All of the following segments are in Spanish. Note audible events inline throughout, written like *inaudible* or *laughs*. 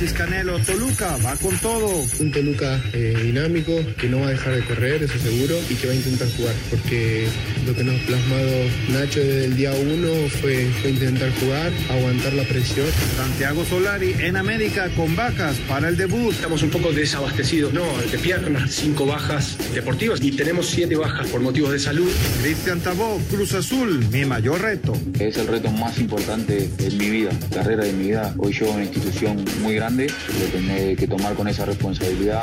Alexis Canelo, Toluca va con todo. Un Toluca eh, dinámico, que no va a dejar de correr, eso seguro, y que va a intentar jugar, porque lo que nos ha plasmado Nacho desde el día uno fue, fue intentar jugar, aguantar la presión. Santiago Solari en América con bajas para el debut. Estamos un poco desabastecidos, no, de piernas, cinco bajas deportivas y tenemos siete bajas por motivos de salud. Cristian Tabó, Cruz Azul, mi mayor reto. Es el reto más importante en mi vida, carrera de mi vida. Hoy llevo una institución muy grande, lo tengo que tomar con esa responsabilidad.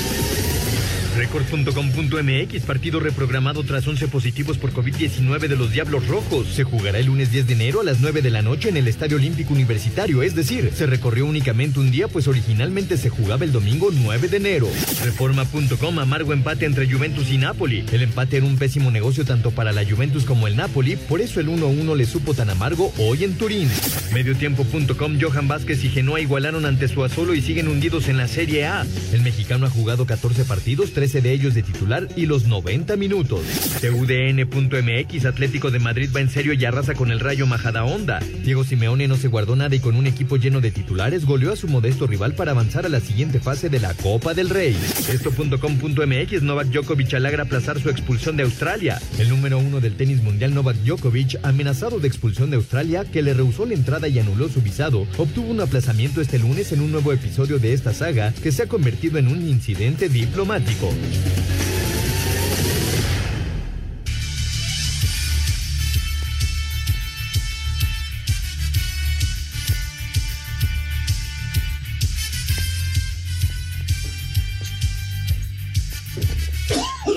Record.com.mx, partido reprogramado tras 11 positivos por COVID-19 de los Diablos Rojos. Se jugará el lunes 10 de enero a las 9 de la noche en el Estadio Olímpico Universitario, es decir, se recorrió únicamente un día, pues originalmente se jugaba el domingo 9 de enero. Reforma.com, amargo empate entre Juventus y Napoli. El empate era un pésimo negocio tanto para la Juventus como el Napoli, por eso el 1-1 le supo tan amargo hoy en Turín. Mediotiempo.com, Johan Vázquez y Genoa igualaron ante su Azolo y siguen hundidos en la Serie A. El mexicano ha jugado 14 partidos, 13 de ellos de titular y los 90 minutos. TUDN.mx Atlético de Madrid va en serio y arrasa con el Rayo Majadahonda. Diego Simeone no se guardó nada y con un equipo lleno de titulares goleó a su modesto rival para avanzar a la siguiente fase de la Copa del Rey. Esto.com.mx Novak Djokovic alegra aplazar su expulsión de Australia. El número uno del tenis mundial Novak Djokovic, amenazado de expulsión de Australia, que le rehusó la entrada y anuló su visado, obtuvo un aplazamiento este lunes en un nuevo episodio de esta saga que se ha convertido en un incidente diplomático.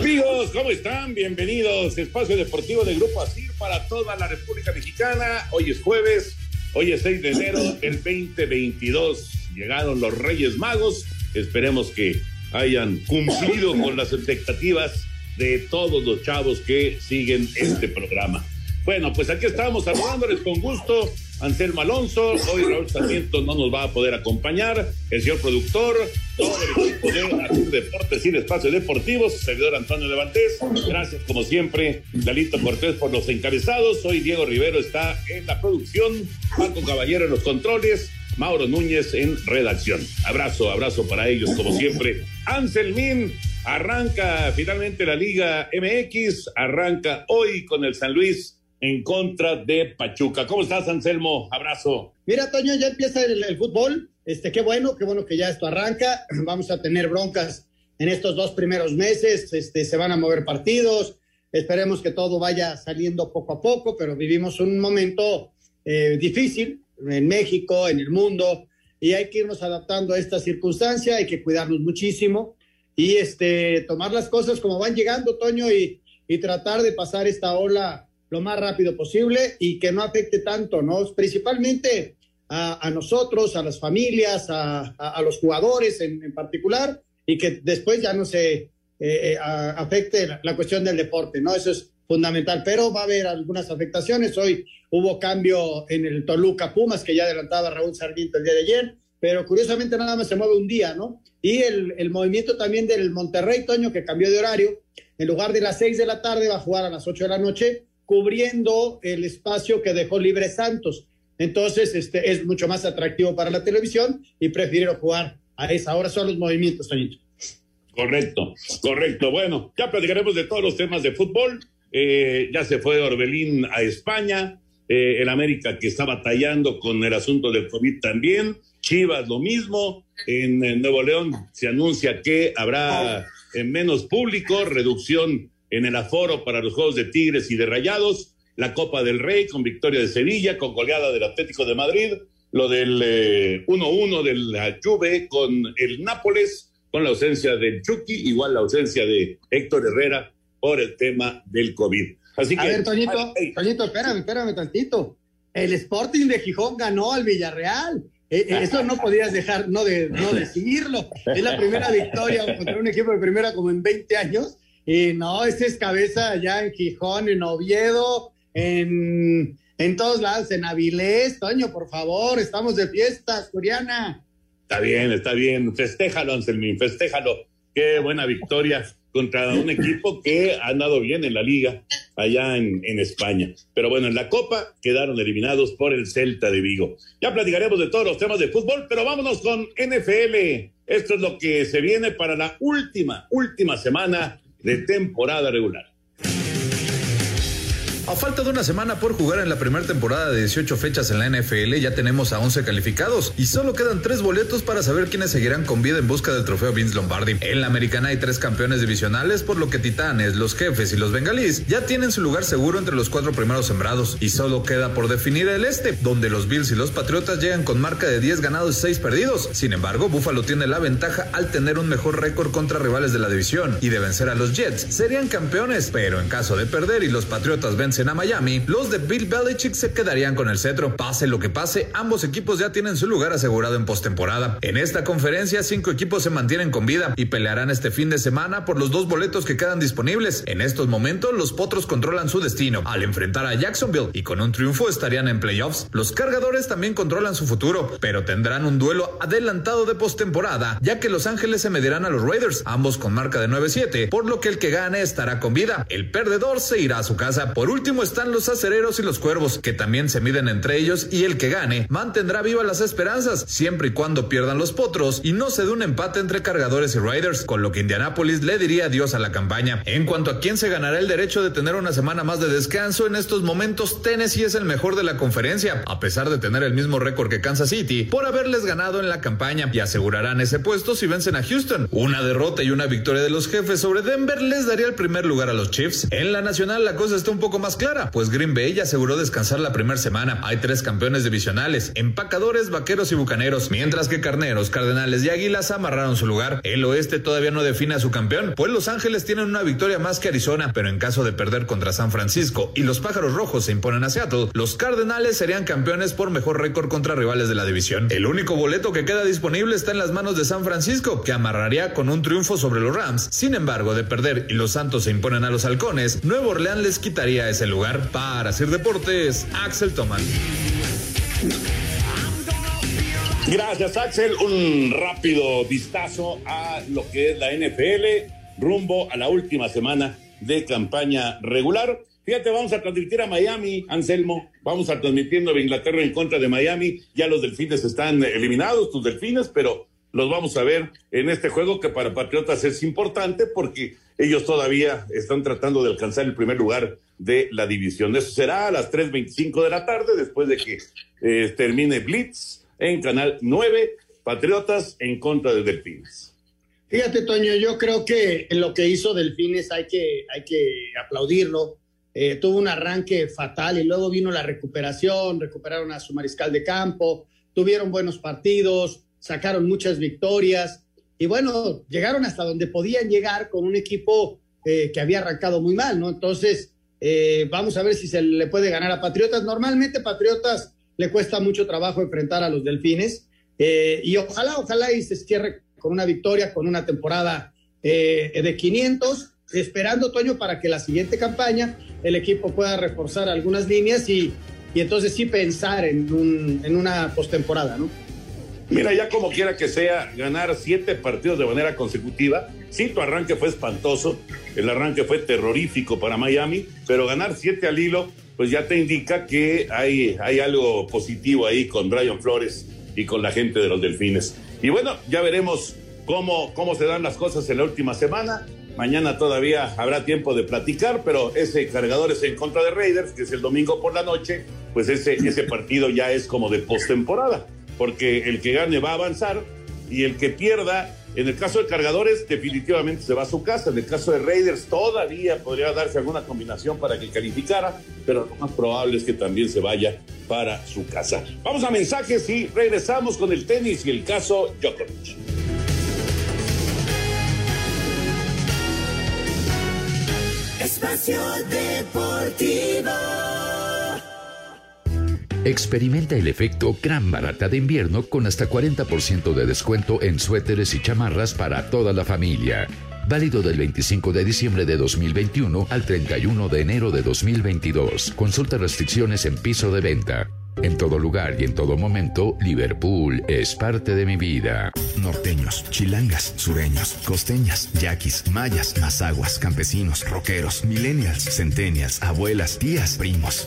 Amigos, ¿cómo están? Bienvenidos. Espacio Deportivo de Grupo ASIR para toda la República Mexicana. Hoy es jueves, hoy es 6 de enero del 2022. Llegaron los Reyes Magos. Esperemos que hayan cumplido con las expectativas de todos los chavos que siguen este programa. Bueno, pues aquí estamos saludándoles con gusto. Anselmo Alonso, hoy Raúl Sarmiento no nos va a poder acompañar, el señor productor, todo el equipo de Deportes y Espacios Deportivos, servidor Antonio Levantés, gracias como siempre, Galito Cortés por los encabezados, hoy Diego Rivero está en la producción, Paco Caballero en los controles, Mauro Núñez en redacción. Abrazo, abrazo para ellos como siempre. Anselmín, arranca finalmente la Liga MX, arranca hoy con el San Luis en contra de Pachuca. ¿Cómo estás, Anselmo? Abrazo. Mira, Toño, ya empieza el, fútbol. Este, qué bueno, qué bueno que ya esto arranca. *clears throat* Vamos a tener broncas en estos dos primeros meses. Este, se van a mover partidos. Esperemos que todo vaya saliendo poco a poco, pero vivimos un momento eh, difícil en México, en el mundo, y hay que irnos adaptando a esta circunstancia. Hay que cuidarnos muchísimo y este, tomar las cosas como van llegando, Toño, y, y tratar de pasar esta ola lo más rápido posible y que no afecte tanto, ¿no? Principalmente a, a nosotros, a las familias, a, a, a los jugadores en, en, particular, y que después ya no se eh, afecte la, la, cuestión del deporte, ¿no? Eso es fundamental, pero va a haber algunas afectaciones. Hoy hubo cambio en el Toluca Pumas, que ya adelantaba Raúl Sarmiento el día de ayer, pero curiosamente nada más se mueve un día, ¿no? Y el, movimiento también del Monterrey, Toño, que cambió de horario, en lugar de las seis de la tarde va a jugar a las ocho de la noche, cubriendo el espacio que dejó libre Santos. Entonces, este es mucho más atractivo para la televisión y prefiero jugar a esa hora. Son los movimientos, Toñito. Correcto, correcto. Bueno, ya platicaremos de todos los temas de fútbol. Eh, ya se fue Orbelín a España. Eh, el América que está batallando con el asunto del COVID también. Chivas lo mismo. En, Nuevo León se anuncia que habrá en menos público, reducción en el aforo para los Juegos de Tigres y de Rayados, la Copa del Rey con victoria de Sevilla, con goleada del Atlético de Madrid, lo del 1-1 eh, de la Juve con el Nápoles, con la ausencia del Chucky, igual la ausencia de Héctor Herrera por el tema del COVID. Así que, a ver, Toñito, Toñito, espérame, espérame tantito. El Sporting de Gijón ganó al Villarreal. Eh, eh, eso no podías dejar no de no decirlo. Es la primera victoria contra un equipo de primera como en 20 años. Y no, este es cabeza allá en Gijón, en Oviedo, en, en todos lados, en Avilés. Toño, por favor, estamos de fiesta, Suriana. Está bien, está bien. Festéjalo, Anselmín, festéjalo. Qué buena victoria contra un equipo que ha andado bien en la liga allá en, España. Pero bueno, en la Copa quedaron eliminados por el Celta de Vigo. Ya platicaremos de todos los temas de fútbol, pero vámonos con NFL. Esto es lo que se viene para la última, última semana de temporada regular. A falta de una semana por jugar en la primera temporada de 18 fechas en la NFL, ya tenemos a 11 calificados y solo quedan tres boletos para saber quiénes seguirán con vida en busca del trofeo Vince Lombardi. En la americana hay tres campeones divisionales, por lo que Titanes, los Jefes y los Bengalís ya tienen su lugar seguro entre los cuatro primeros sembrados y solo queda por definir el este, donde los Bills y los Patriotas llegan con marca de 10 ganados y 6 perdidos. Sin embargo, Buffalo tiene la ventaja al tener un mejor récord contra rivales de la división y de vencer a los Jets serían campeones, pero en caso de perder y los Patriotas vencen a Miami, los de Bill Belichick se quedarían con el cetro. Pase lo que pase, ambos equipos ya tienen su lugar asegurado en postemporada. En esta conferencia, cinco equipos se mantienen con vida y pelearán este fin de semana por los dos boletos que quedan disponibles. En estos momentos, los Potros controlan su destino al enfrentar a Jacksonville y con un triunfo estarían en playoffs. Los cargadores también controlan su futuro, pero tendrán un duelo adelantado de postemporada, ya que Los Ángeles se medirán a los Raiders, ambos con marca de 9-7, por lo que el que gane estará con vida. El perdedor se irá a su casa. Por último están los acereros y los cuervos, que también se miden entre ellos y el que gane mantendrá vivas las esperanzas, siempre y cuando pierdan los potros y no se dé un empate entre cargadores y riders, con lo que Indianapolis le diría adiós a la campaña. En cuanto a quién se ganará el derecho de tener una semana más de descanso, en estos momentos Tennessee es el mejor de la conferencia, a pesar de tener el mismo récord que Kansas City, por haberles ganado en la campaña y asegurarán ese puesto si vencen a Houston. Una derrota y una victoria de los jefes sobre Denver les daría el primer lugar a los Chiefs. En la nacional la cosa está un poco más clara, pues Green Bay ya aseguró descansar la primera semana. Hay tres campeones divisionales, empacadores, vaqueros y bucaneros, mientras que carneros, cardenales y águilas amarraron su lugar. El oeste todavía no define a su campeón, pues Los Ángeles tienen una victoria más que Arizona, pero en caso de perder contra San Francisco y los pájaros rojos se imponen a Seattle, los cardenales serían campeones por mejor récord contra rivales de la división. El único boleto que queda disponible está en las manos de San Francisco, que amarraría con un triunfo sobre los Rams. Sin embargo, de perder y los Santos se imponen a los halcones, Nuevo Orleans les quitaría ese lugar. Para hacer deportes, Axel Toman. Gracias, Axel. Un rápido vistazo a lo que es la NFL rumbo a la última semana de campaña regular. Fíjate, vamos a transmitir a Miami, Anselmo. Vamos a transmitir Nueva Inglaterra en contra de Miami. Ya los delfines están eliminados, tus delfines, pero los vamos a ver en este juego que para Patriotas es importante porque ellos todavía están tratando de alcanzar el primer lugar de la división. Eso será a las 3.25 de la tarde después de que eh, termine Blitz en Canal 9, Patriotas en contra de Delfines. Fíjate, Toño, yo creo que en lo que hizo Delfines hay que, hay que aplaudirlo. Eh, tuvo un arranque fatal y luego vino la recuperación, recuperaron a su mariscal de campo, tuvieron buenos partidos, sacaron muchas victorias y bueno, llegaron hasta donde podían llegar con un equipo eh, que había arrancado muy mal, ¿no? Entonces, eh, vamos a ver si se le puede ganar a Patriotas. Normalmente Patriotas le cuesta mucho trabajo enfrentar a los Delfines eh, y ojalá, ojalá y se cierre con una victoria, con una temporada de 500, esperando, Toño, para que la siguiente campaña el equipo pueda reforzar algunas líneas y, y entonces sí pensar en, un, en una postemporada, ¿no? Mira, ya como quiera que sea, ganar siete partidos de manera consecutiva. Sí, tu arranque fue espantoso, el arranque fue terrorífico para Miami, pero ganar siete al hilo, pues ya te indica que hay, hay algo positivo ahí con Brian Flores y con la gente de los Delfines. Y bueno, ya veremos cómo, cómo se dan las cosas en la última semana. Mañana todavía habrá tiempo de platicar, pero ese cargador es en contra de Raiders, que es el domingo por la noche, pues ese, ese partido ya es como de postemporada porque el que gane va a avanzar y el que pierda, en el caso de cargadores, definitivamente se va a su casa. En el caso de Raiders, todavía podría darse alguna combinación para que calificara, pero lo más probable es que también se vaya para su casa. Vamos a mensajes y regresamos con el tenis y el caso Djokovic. Espacio Deportivo. Experimenta el efecto gran barata de invierno con hasta 40% de descuento en suéteres y chamarras para toda la familia. Válido del 25 de diciembre de 2021 al 31 de enero de 2022. Consulta restricciones en piso de venta. En todo lugar y en todo momento, Liverpool es parte de mi vida. Norteños, chilangas, sureños, costeñas, yaquis, mayas, mazaguas, campesinos, rockeros, millennials, centennials, abuelas, tías, primos.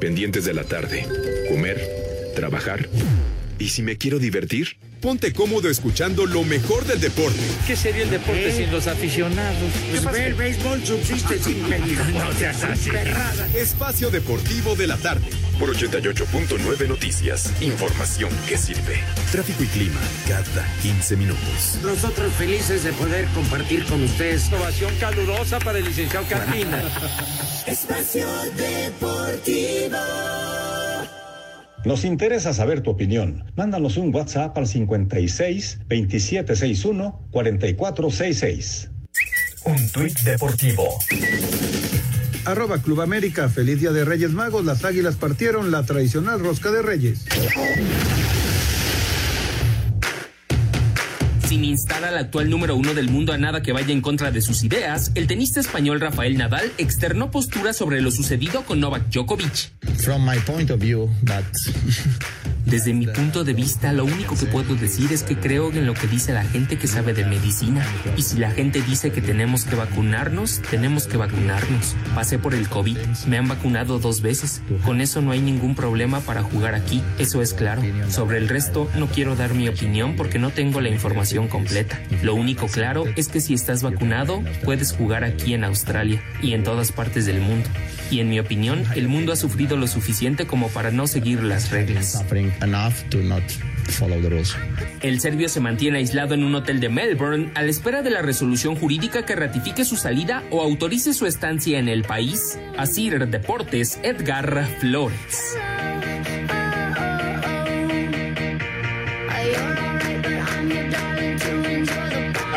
pendientes de la tarde. Comer, trabajar. ¿Y si me quiero divertir? Ponte cómodo escuchando lo mejor del deporte. ¿Qué sería el deporte sin los aficionados? Pues ve, el béisbol subsiste sin *laughs* peligro. No seas así. Espacio Deportivo de la Tarde. Por 88.9 Noticias. Información que sirve. Tráfico y clima cada 15 minutos. Nosotros felices de poder compartir con ustedes. Ovación calurosa para el licenciado Carmina. *laughs* Espacio Deportivo. Nos interesa saber tu opinión. Mándanos un WhatsApp al 56 2761 4466. Un tuit deportivo. Arroba Club América, feliz día de Reyes Magos, las águilas partieron la tradicional rosca de Reyes. Sin instar al actual número uno del mundo a nada que vaya en contra de sus ideas, el tenista español Rafael Nadal externó postura sobre lo sucedido con Novak Djokovic. From my point of view, that *laughs* Desde mi punto de vista, lo único que puedo decir es que creo en lo que dice la gente que sabe de medicina. Y si la gente dice que tenemos que vacunarnos, tenemos que vacunarnos. Pasé por el COVID, me han vacunado dos veces. Con eso no hay ningún problema para jugar aquí, eso es claro. Sobre el resto, no quiero dar mi opinión porque no tengo la información completa. Lo único claro es que si estás vacunado, puedes jugar aquí en Australia y en todas partes del mundo. Y en mi opinión, el mundo ha sufrido lo suficiente como para no seguir las reglas. El serbio se mantiene aislado en un hotel de Melbourne a la espera de la resolución jurídica que ratifique su salida o autorice su estancia en el país. Asir Deportes, Edgar Flores.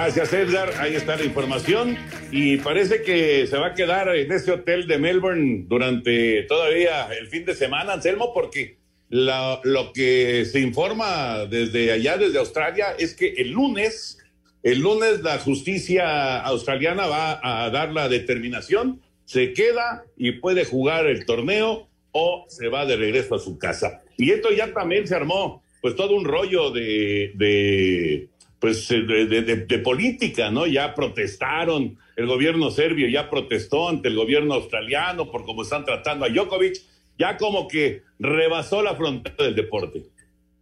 Gracias, Edgar. Ahí está la información. Y parece que se va a quedar en ese hotel de Melbourne durante todavía el fin de semana, Anselmo, porque lo que se informa desde allá, desde Australia, es que el lunes, el lunes la justicia australiana va a dar la determinación, se queda y puede jugar el torneo o se va de regreso a su casa. Y esto ya también se armó, pues todo un rollo de, de pues de, de- política, ¿no? Ya protestaron, el gobierno serbio ya protestó ante el gobierno australiano por cómo están tratando a Djokovic, ya como que rebasó la frontera del deporte.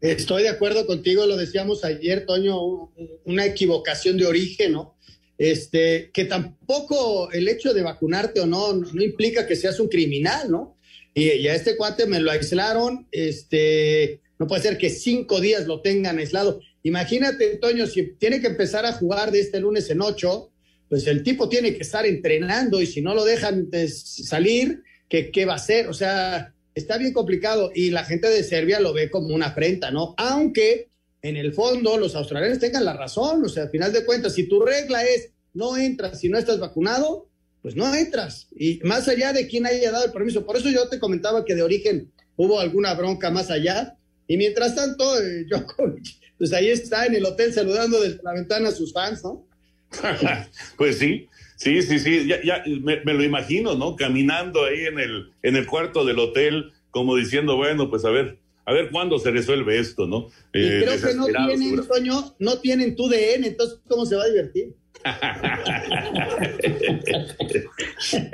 Estoy de acuerdo contigo, lo decíamos ayer, Toño, un- una equivocación de origen, ¿no? Este, que tampoco el hecho de vacunarte o no, no, no implica que seas un criminal, ¿no? Y, y a este cuate me lo aislaron, este, no puede ser que cinco días lo tengan aislado. Imagínate, Toño, si tiene que empezar a jugar de este lunes en ocho, pues el tipo tiene que estar entrenando y si no lo dejan de salir, ¿qué, va a hacer? O sea, está bien complicado y la gente de Serbia lo ve como una afrenta, ¿no? Aunque en el fondo los australianos tengan la razón, o sea, al final de cuentas, si tu regla es no entras si no estás vacunado, pues no entras. Y más allá de quién haya dado el permiso, por eso yo te comentaba que de origen hubo alguna bronca más allá. Y mientras tanto, eh, *laughs* Djokovic, pues ahí está en el hotel saludando desde la ventana a sus fans, ¿no? *laughs* pues sí, sí, sí, sí, ya, ya me, me lo imagino, ¿no? Caminando ahí en el, en el cuarto del hotel, como diciendo, bueno, pues a ver, a ver cuándo se resuelve esto, ¿no? Y Eh, creo que no tienen. Toño, no tienen tu DN, entonces, ¿cómo se va a divertir?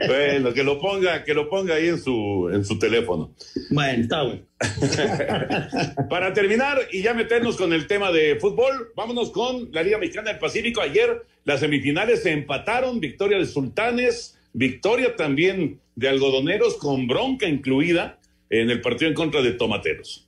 Bueno, que lo ponga, que lo ponga ahí en su, en su teléfono. Bueno, está bueno. *laughs* Para terminar y ya meternos con el tema de fútbol, vámonos con la Liga Mexicana del Pacífico. Ayer las semifinales se empataron, victoria de Sultanes, victoria también de Algodoneros con bronca incluida en el partido en contra de Tomateros.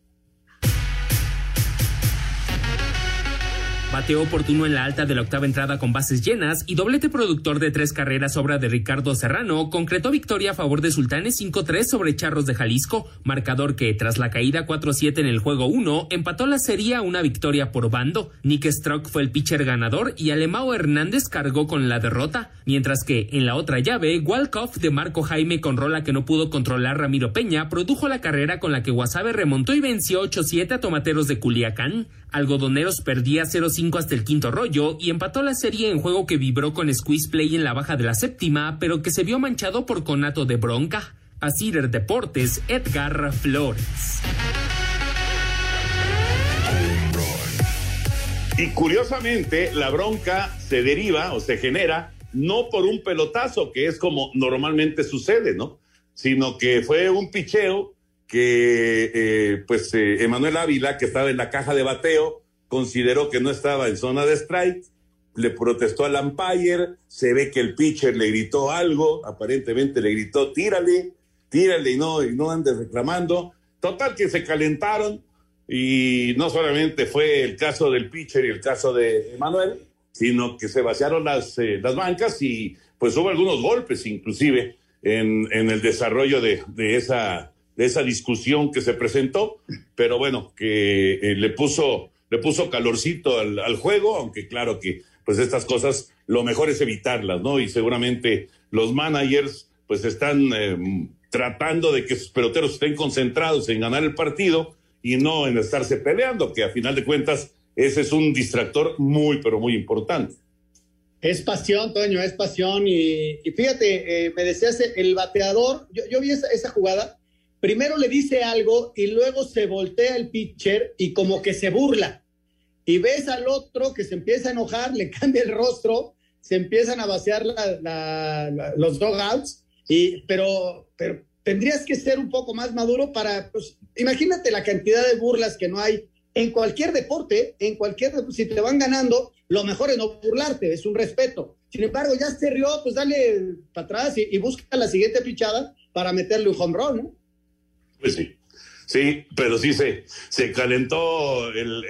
Bateo oportuno en la alta de la octava entrada con bases llenas y doblete productor de tres carreras obra de Ricardo Serrano concretó victoria a favor de Sultanes 5-3 sobre Charros de Jalisco, marcador que tras la caída 4-7 en el juego 1 empató la serie a una victoria por bando. Nick Strock fue el pitcher ganador y Alemao Hernández cargó con la derrota, mientras que en la otra llave Walkoff de Marco Jaime con rola que no pudo controlar Ramiro Peña produjo la carrera con la que Guasave remontó y venció 8-7 a Tomateros de Culiacán. Algodoneros perdía 0-5 hasta el quinto rollo y empató la serie en juego que vibró con squeeze play en la baja de la séptima, pero que se vio manchado por conato de bronca. A Cider Deportes, Edgar Flores. Y curiosamente, la bronca se deriva o se genera no por un pelotazo, que es como normalmente sucede, ¿no? Sino que fue un picheo que, eh, pues, eh, Emanuel Ávila, que estaba en la caja de bateo, consideró que no estaba en zona de strike, le protestó al umpire, se ve que el pitcher le gritó algo, aparentemente le gritó, tírale, tírale y no, y no andes reclamando. Total que se calentaron y no solamente fue el caso del pitcher y el caso de Emanuel, sino que se vaciaron las, eh, las bancas y pues hubo algunos golpes inclusive en, en el desarrollo de, de esa, de esa discusión que se presentó, pero bueno, que eh, le puso le puso calorcito al, al, juego, aunque claro que pues estas cosas lo mejor es evitarlas, ¿no? Y seguramente los managers pues están eh, tratando de que sus peloteros estén concentrados en ganar el partido y no en estarse peleando, que a final de cuentas ese es un distractor muy, pero muy importante. Es pasión, Toño, es pasión. Y, y fíjate, eh, me decías, el bateador, yo, yo vi esa, esa, jugada, primero le dice algo y luego se voltea el pitcher y como que se burla. Y ves al otro que se empieza a enojar, le *laughs* cambia el rostro, se empiezan a vaciar los dogouts, y, pero, pero tendrías que ser un poco más maduro para, pues, imagínate la cantidad de burlas que no hay en cualquier deporte, en cualquier, si te van ganando, lo mejor es no burlarte, es un respeto. Sin embargo, ya se rió, pues dale para atrás y, y, busca la siguiente pichada para meterle un home run, ¿no? Pues sí, sí, pero sí se, se calentó el,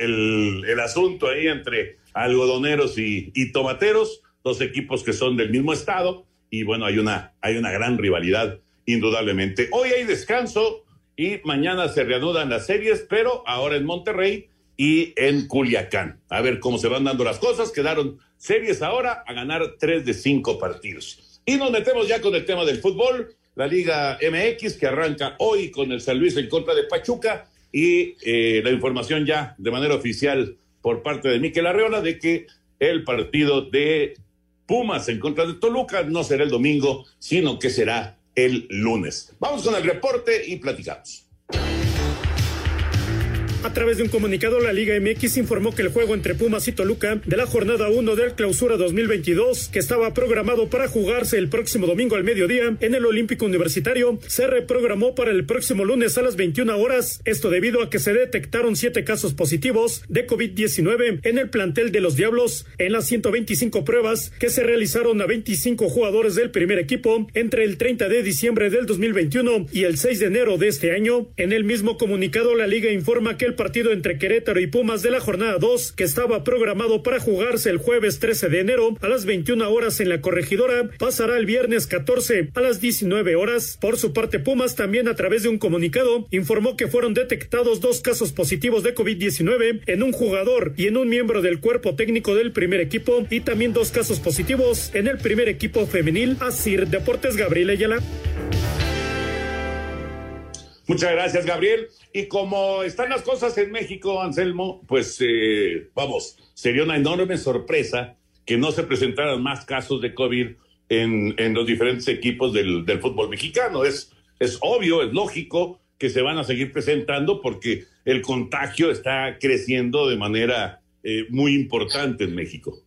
el, asunto ahí entre algodoneros y, y, tomateros, dos equipos que son del mismo estado, y bueno, hay una, hay una gran rivalidad, indudablemente. Hoy hay descanso y mañana se reanudan las series, pero ahora en Monterrey y en Culiacán. A ver cómo se van dando las cosas. Quedaron series ahora a ganar tres de cinco partidos. Y nos metemos ya con el tema del fútbol. La Liga MX que arranca hoy con el San Luis en contra de Pachuca y eh, la información ya de manera oficial por parte de Miquel Arreola de que el partido de Pumas en contra de Toluca no será el domingo, sino que será el lunes. Vamos con el reporte y platicamos. A través de un comunicado, la Liga MX informó que el juego entre Pumas y Toluca de la jornada 1 del Clausura 2022, que estaba programado para jugarse el próximo domingo al mediodía en el Olímpico Universitario, se reprogramó para el próximo lunes a las 21 horas. Esto debido a que se detectaron siete casos positivos de COVID-19 en el plantel de los Diablos en las 125 pruebas que se realizaron a 25 jugadores del primer equipo entre el 30 de diciembre del 2021 y el 6 de enero de este año. En el mismo comunicado, la Liga informa que el partido entre Querétaro y Pumas de la jornada 2, que estaba programado para jugarse el jueves 13 de enero a las 21 horas en la corregidora, pasará el viernes 14 a las 19 horas. Por su parte, Pumas también a través de un comunicado informó que fueron detectados dos casos positivos de COVID-19 en un jugador y en un miembro del cuerpo técnico del primer equipo y también dos casos positivos en el primer equipo femenil. Asir Deportes Gabriel Ayala. Muchas gracias, Gabriel. Y como están las cosas en México, Anselmo, pues eh, vamos, sería una enorme sorpresa que no se presentaran más casos de COVID en, los diferentes equipos del, fútbol mexicano. Es, es obvio, es lógico, que se van a seguir presentando porque el contagio está creciendo de manera eh, muy importante en México.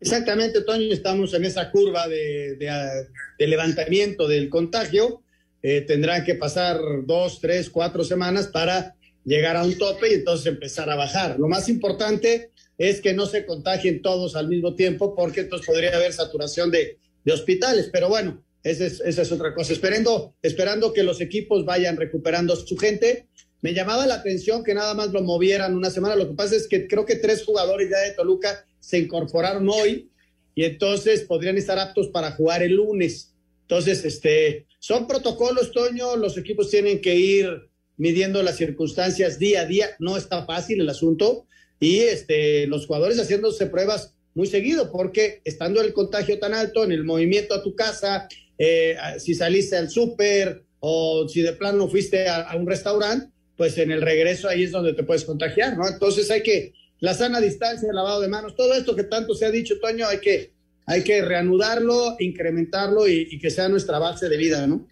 Exactamente, Toño, estamos en esa curva de levantamiento del contagio. Eh, tendrán que pasar dos, tres, cuatro semanas para llegar a un tope y entonces empezar a bajar. Lo más importante es que no se contagien todos al mismo tiempo porque entonces podría haber saturación de, hospitales. Pero bueno, esa es, esa es otra cosa. Esperando, esperando que los equipos vayan recuperando su gente. Me llamaba la atención que nada más lo movieran una semana. Lo que pasa es que creo que tres jugadores ya de Toluca se incorporaron hoy y entonces podrían estar aptos para jugar el lunes. Entonces, este, son protocolos, Toño, los equipos tienen que ir midiendo las circunstancias día a día, no está fácil el asunto, y este, los jugadores haciéndose pruebas muy seguido, porque estando el contagio tan alto, en el movimiento a tu casa, eh, si saliste al súper o si de plano fuiste a, a un restaurante, pues en el regreso ahí es donde te puedes contagiar, ¿no? Entonces hay que, la sana distancia, el lavado de manos, todo esto que tanto se ha dicho, Toño, hay que, hay que reanudarlo, incrementarlo y, que sea nuestra base de vida, ¿no?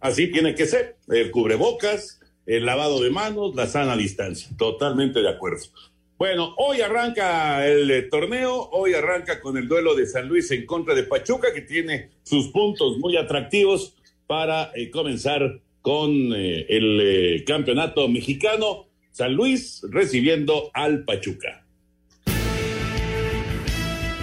Así tiene que ser. El cubrebocas, el lavado de manos, la sana distancia. Totalmente de acuerdo. Bueno, hoy arranca el eh, torneo, hoy arranca con el duelo de San Luis en contra de Pachuca, que tiene sus puntos muy atractivos para eh, comenzar con eh, el campeonato mexicano. San Luis recibiendo al Pachuca.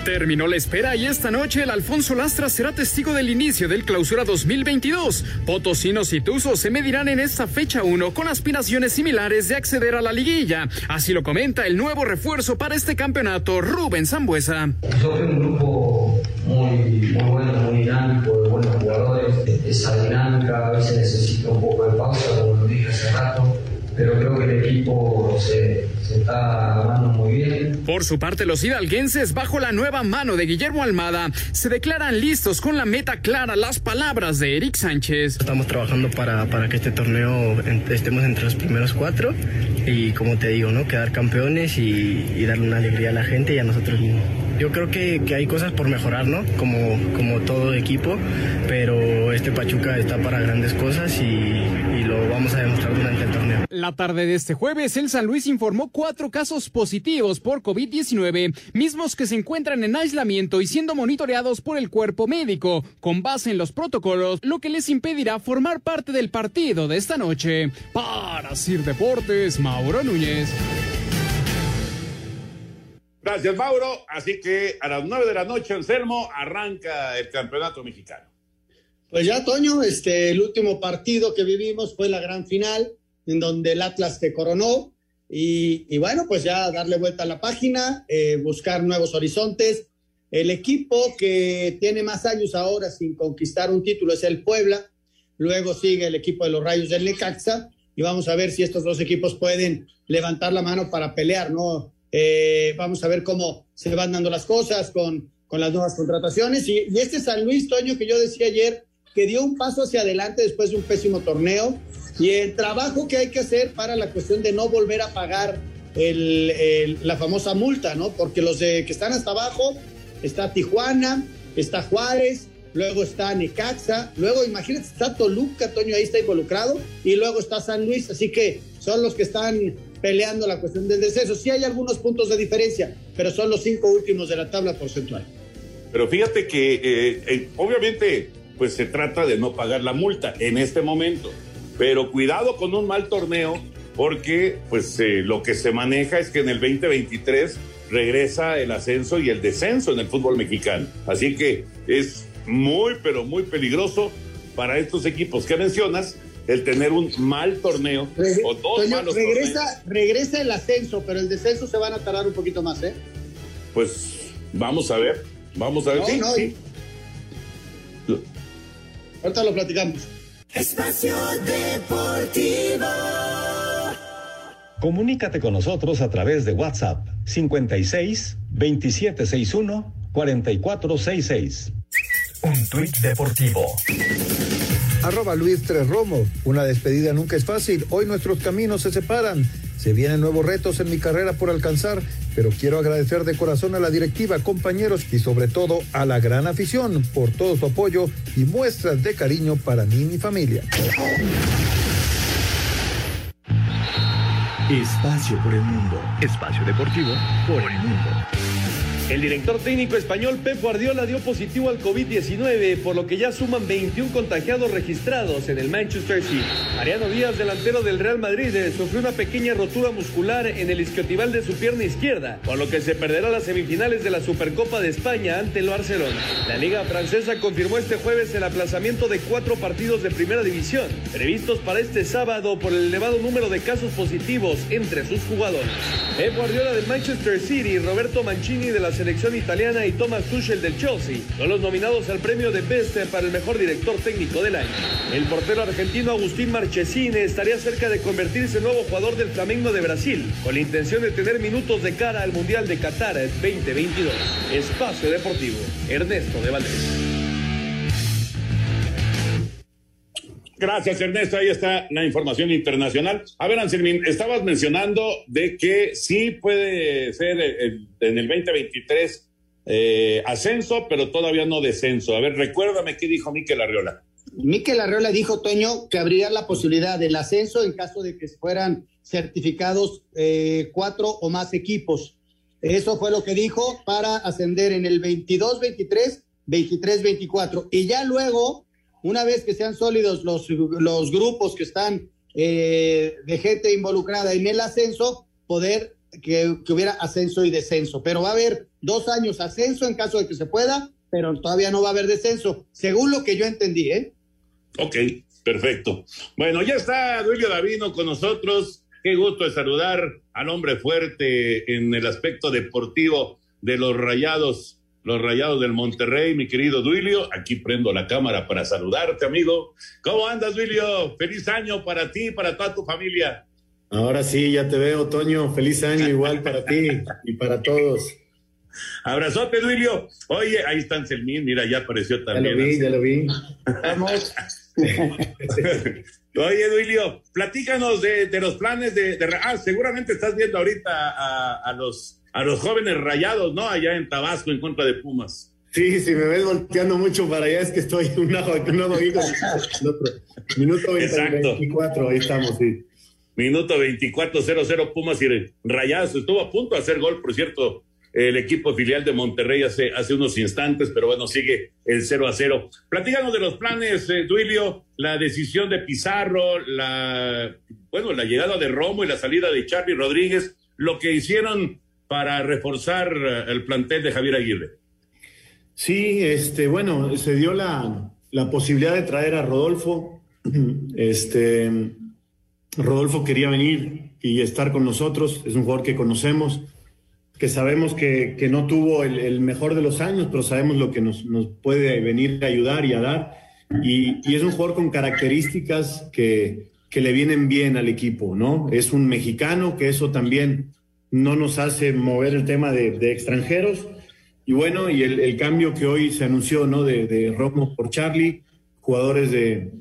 Terminó la espera y esta noche el Alfonso Lastra será testigo del inicio del clausura 2022. Potosinos y Tuzos se medirán en esta fecha 1 con aspiraciones similares de acceder a la liguilla. Así lo comenta el nuevo refuerzo para este campeonato, Rubén Zambuesa. Yo un grupo muy, muy bueno, muy dinámico, de buenos jugadores. Esa dinámica a veces necesita un poco de pausa, como lo dije hace rato pero creo que el equipo se, se, está armando muy bien. Por su parte, los hidalguenses, bajo la nueva mano de Guillermo Almada, se declaran listos con la meta clara, las palabras de Eric Sánchez. Estamos trabajando para, para que este torneo estemos entre los primeros cuatro y, como te digo, ¿no? quedar campeones y, y darle una alegría a la gente y a nosotros mismos. Yo creo que, que, hay cosas por mejorar, ¿no? Como, como todo equipo, pero este Pachuca está para grandes cosas y, y lo vamos a demostrar durante el torneo. La tarde de este jueves, el San Luis informó cuatro casos positivos por COVID-19, mismos que se encuentran en aislamiento y siendo monitoreados por el cuerpo médico, con base en los protocolos, lo que les impedirá formar parte del partido de esta noche. Para Sir Deportes, Mauro Núñez. Gracias, Mauro. Así que a las nueve de la noche, Anselmo, arranca el campeonato mexicano. Pues ya, Toño, este, el último partido que vivimos fue la gran final, en donde el Atlas se coronó. Y, y bueno, pues ya darle vuelta a la página, eh, buscar nuevos horizontes. El equipo que tiene más años ahora sin conquistar un título es el Puebla. Luego sigue el equipo de los Rayos del Necaxa. Y vamos a ver si estos dos equipos pueden levantar la mano para pelear, ¿no? Eh, vamos a ver cómo se van dando las cosas con, con las nuevas contrataciones. Y, este San Luis, Toño, que yo decía ayer, que dio un paso hacia adelante después de un pésimo torneo. Y el trabajo que hay que hacer para la cuestión de no volver a pagar el, la famosa multa, ¿no? Porque los de, que están hasta abajo, está Tijuana, está Juárez, luego está Necaxa, luego imagínate, está Toluca, Toño ahí está involucrado, y luego está San Luis, así que son los que están peleando la cuestión del descenso. Sí hay algunos puntos de diferencia, pero son los cinco últimos de la tabla porcentual. Pero fíjate que eh, eh, obviamente pues se trata de no pagar la multa en este momento, pero cuidado con un mal torneo porque pues eh, lo que se maneja es que en el 2023 regresa el ascenso y el descenso en el fútbol mexicano. Así que es muy pero muy peligroso para estos equipos que mencionas el tener un mal torneo Reg o dos Toño, malos regresa, torneos. regresa el ascenso, pero el descenso se van a tardar un poquito más, ¿eh? Pues vamos a ver, vamos a ver. No, sí, no, sí. Ahorita lo platicamos. Espacio Deportivo. Comunícate con nosotros a través de WhatsApp 56 2761 4466. Un tuit deportivo. Arroba Luis Tres Romo. Una despedida nunca es fácil. Hoy nuestros caminos se separan. Se vienen nuevos retos en mi carrera por alcanzar, pero quiero agradecer de corazón a la directiva, compañeros y sobre todo a la gran afición por todo su apoyo y muestras de cariño para mí y mi familia. Espacio por el mundo. Espacio deportivo por el mundo. El director técnico español Pep Guardiola dio positivo al COVID-19, por lo que ya suman 21 contagiados registrados en el Manchester City. Mariano Díaz, delantero del Real Madrid, sufrió una pequeña rotura muscular en el isquiotibial de su pierna izquierda, por lo que se perderá las semifinales de la Supercopa de España ante el Barcelona. La Liga Francesa confirmó este jueves el aplazamiento de cuatro partidos de Primera División, previstos para este sábado por el elevado número de casos positivos entre sus jugadores. Pep Guardiola del Manchester City, Roberto Mancini de la selección italiana y Thomas Tuchel del Chelsea son los nominados al premio de Best para el mejor director técnico del año. El portero argentino Agustín Marchesini estaría cerca de convertirse en nuevo jugador del Flamengo de Brasil, con la intención de tener minutos de cara al Mundial de Qatar 2022. Espacio Deportivo, Ernesto de Valdés. Gracias, Ernesto. Ahí está la información internacional. A ver, Anselmín, estabas mencionando de que sí puede ser en el 2023 eh, ascenso, pero todavía no descenso. A ver, recuérdame qué dijo Miquel Arriola. Miquel Arreola dijo, Toño, que habría la posibilidad del ascenso en caso de que fueran certificados eh, cuatro o más equipos. Eso fue lo que dijo para ascender en el 22-23, 23-24. Y ya luego, una vez que sean sólidos los, los grupos que están eh, de gente involucrada en el ascenso, poder que, que hubiera ascenso y descenso. Pero va a haber dos años ascenso en caso de que se pueda, pero todavía no va a haber descenso, según lo que yo entendí, ¿eh? Ok, perfecto. Bueno, ya está Duilio Davino con nosotros. Qué gusto de saludar al hombre fuerte en el aspecto deportivo de los rayados, los rayados del Monterrey, mi querido Duilio. Aquí prendo la cámara para saludarte, amigo. ¿Cómo andas, Duilio? Feliz año para ti y para toda tu familia. Ahora sí, ya te veo, Toño. Feliz año igual para ti y para todos. Abrazote, Duilio. Oye, ahí está Anselmín, mira, ya apareció Ya también. lo vi, ya lo vi. *laughs* Oye, Duilio, platícanos de, de los planes de, de- Ah, seguramente estás viendo ahorita a, a los, a los jóvenes rayados, ¿no? Allá en Tabasco en contra de Pumas. Sí, si me ves volteando mucho para allá es que estoy un lado aquí, un. Minuto 20, Exacto. 24, ahí estamos, sí. Minuto 24-0-0 Pumas y Rayados. Estuvo a punto de hacer gol, por cierto, el equipo filial de Monterrey hace, hace unos instantes, pero bueno, sigue el 0 a 0. Platícanos de los planes, eh, Duilio, la decisión de Pizarro, la, bueno, la llegada de Romo y la salida de Charlie Rodríguez, lo que hicieron para reforzar eh, el plantel de Javier Aguirre. Sí, este, bueno, se dio la, la posibilidad de traer a Rodolfo. *clears throat* Este, Rodolfo quería venir y estar con nosotros. Es un jugador que conocemos, que sabemos que, que no tuvo el, mejor de los años, pero sabemos lo que nos, nos puede venir a ayudar y a dar. Y, y es un jugador con características que, que le vienen bien al equipo, ¿no? Es un mexicano, que eso también no nos hace mover el tema de, extranjeros. Y bueno, y el, cambio que hoy se anunció, ¿no? De, Romo por Charlie, jugadores de